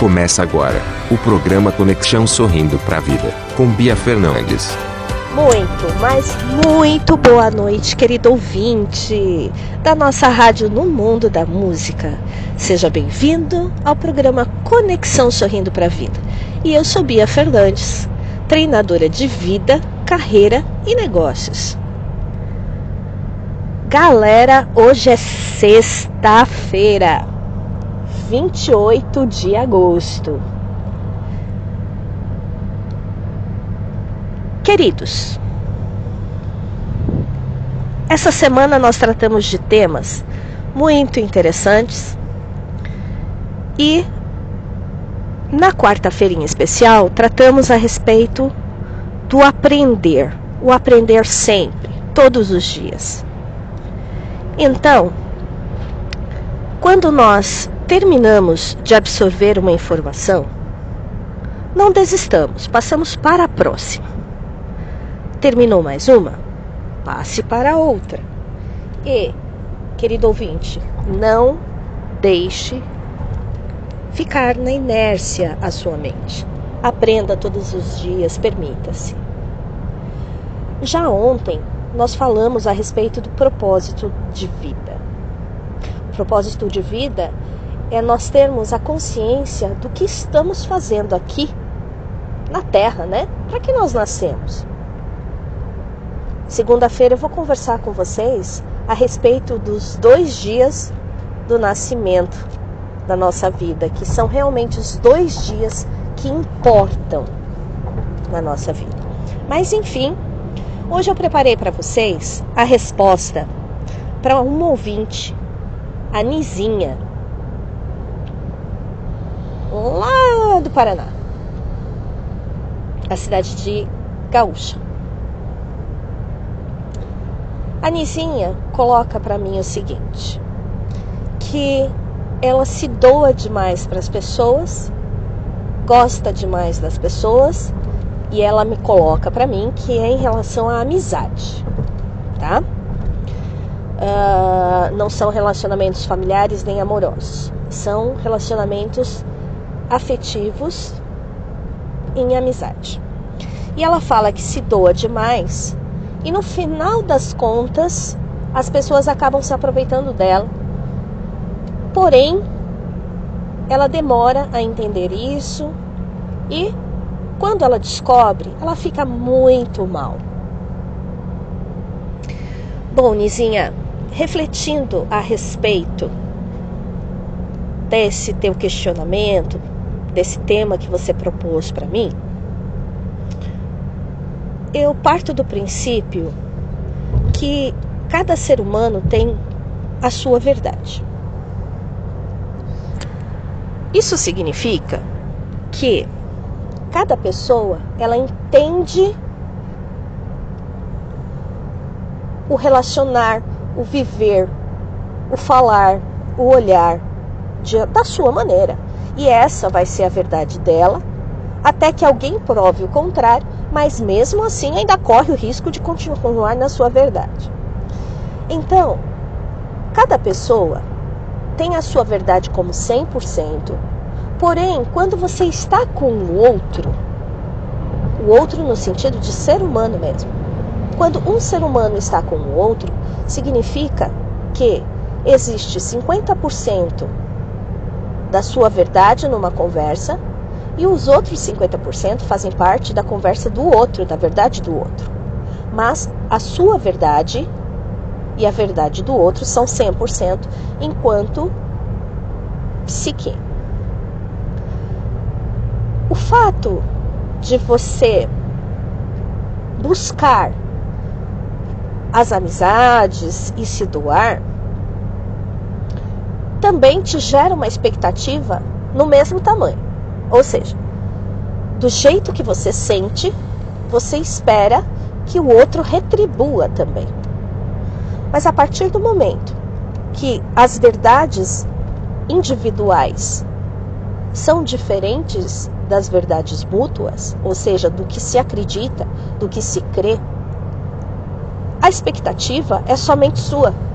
Começa agora o programa Conexão Sorrindo para a Vida, com Bia Fernandes. Muito, mas muito boa noite, querido ouvinte da nossa rádio no mundo da música. Seja bem-vindo ao programa Conexão Sorrindo para a Vida. E eu sou Bia Fernandes, treinadora de vida, carreira e negócios. Galera, hoje é sexta-feira. 28 de agosto. Queridos, essa semana nós tratamos de temas muito interessantes e na quarta-feira em especial tratamos a respeito do aprender, o aprender sempre, todos os dias. Então, quando nós terminamos de absorver uma informação, não desistamos, passamos para a próxima. Terminou mais uma? Passe para outra. E, querido ouvinte, não deixe ficar na inércia a sua mente. Aprenda todos os dias, permita-se. Já ontem nós falamos a respeito do propósito de vida. O propósito de vida é nós termos a consciência do que estamos fazendo aqui na Terra, né? Para que nós nascemos? Segunda-feira eu vou conversar com vocês a respeito dos dois dias do nascimento da nossa vida, que são realmente os dois dias que importam na nossa vida. Mas enfim, hoje eu preparei para vocês a resposta para um ouvinte, a Nizinha lá do Paraná, a cidade de Gaúcha. A Nizinha coloca para mim o seguinte: que ela se doa demais para as pessoas, gosta demais das pessoas e ela me coloca para mim que é em relação à amizade, tá? Uh, não são relacionamentos familiares nem amorosos, são relacionamentos afetivos em amizade. E ela fala que se doa demais e no final das contas as pessoas acabam se aproveitando dela. Porém, ela demora a entender isso e quando ela descobre, ela fica muito mal. Bom, Nizinha, refletindo a respeito desse teu questionamento, desse tema que você propôs para mim, eu parto do princípio que cada ser humano tem a sua verdade. Isso significa que cada pessoa ela entende o relacionar, o viver, o falar, o olhar da sua maneira. E essa vai ser a verdade dela, até que alguém prove o contrário, mas mesmo assim ainda corre o risco de continuar na sua verdade. Então, cada pessoa tem a sua verdade como 100%, porém, quando você está com o outro, o outro no sentido de ser humano mesmo, quando um ser humano está com o outro, significa que existe 50% da sua verdade numa conversa e os outros 50% fazem parte da conversa do outro, da verdade do outro. Mas a sua verdade e a verdade do outro são 100% enquanto psique. O fato de você buscar as amizades e se doar também te gera uma expectativa no mesmo tamanho. Ou seja, do jeito que você sente, você espera que o outro retribua também. Mas a partir do momento que as verdades individuais são diferentes das verdades mútuas, ou seja, do que se acredita, do que se crê, a expectativa é somente sua.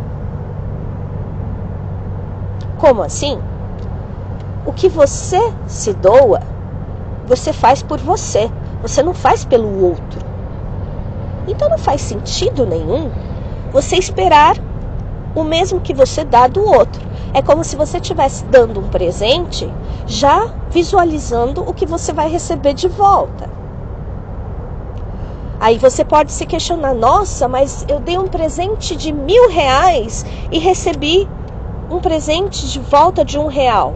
Como assim? o que você se doa, você faz por você, você não faz pelo outro. Então não faz sentido nenhum você esperar o mesmo que você dá do outro. É como se você estivesse dando um presente já visualizando o que você vai receber de volta. Aí você pode se questionar: nossa, mas eu dei um presente de mil reais e recebi um presente de volta de um real.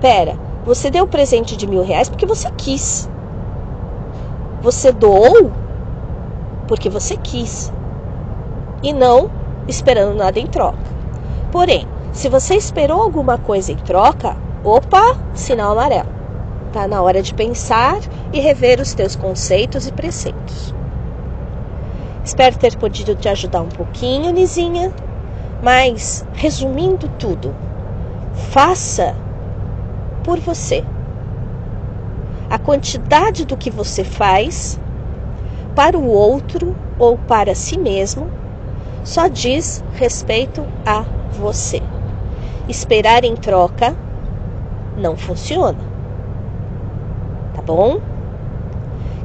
Pera, você deu o presente de mil reais porque você quis. Você doou porque você quis. E não esperando nada em troca. Porém, se você esperou alguma coisa em troca, opa, sinal amarelo. Tá na hora de pensar e rever os teus conceitos e preceitos. Espero ter podido te ajudar um pouquinho, Nizinha. Mas, resumindo tudo, faça por você. A quantidade do que você faz para o outro ou para si mesmo só diz respeito a você. Esperar em troca não funciona. Tá bom?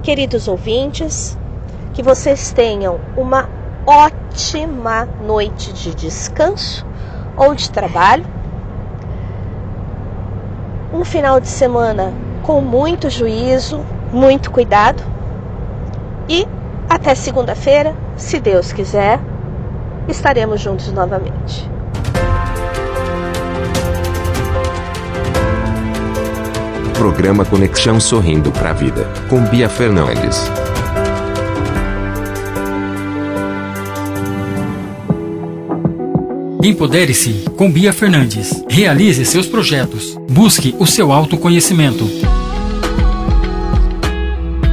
Queridos ouvintes, que vocês tenham uma ótima noite de descanso ou de trabalho. Um final de semana com muito juízo, muito cuidado. E até segunda-feira, se Deus quiser, estaremos juntos novamente. Programa Conexão Sorrindo para a Vida, com Bia Fernandes. Empodere-se com Bia Fernandes. Realize seus projetos. Busque o seu autoconhecimento.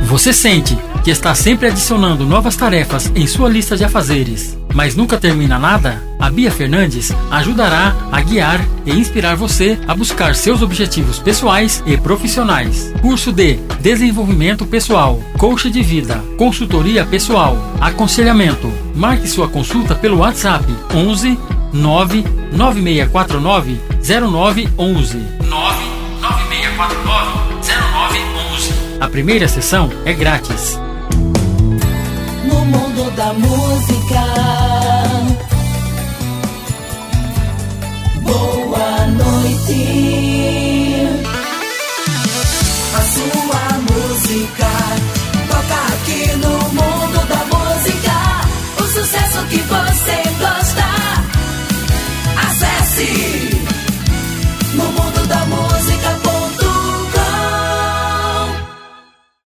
Você sente que está sempre adicionando novas tarefas em sua lista de afazeres, mas nunca termina nada? A Bia Fernandes ajudará a guiar e inspirar você a buscar seus objetivos pessoais e profissionais. Curso de Desenvolvimento Pessoal, Coach de Vida, Consultoria Pessoal, Aconselhamento. Marque sua consulta pelo WhatsApp 11 99649 0911. 99649 0911. A primeira sessão é grátis. No mundo da música. Boa noite. A sua música toca aqui no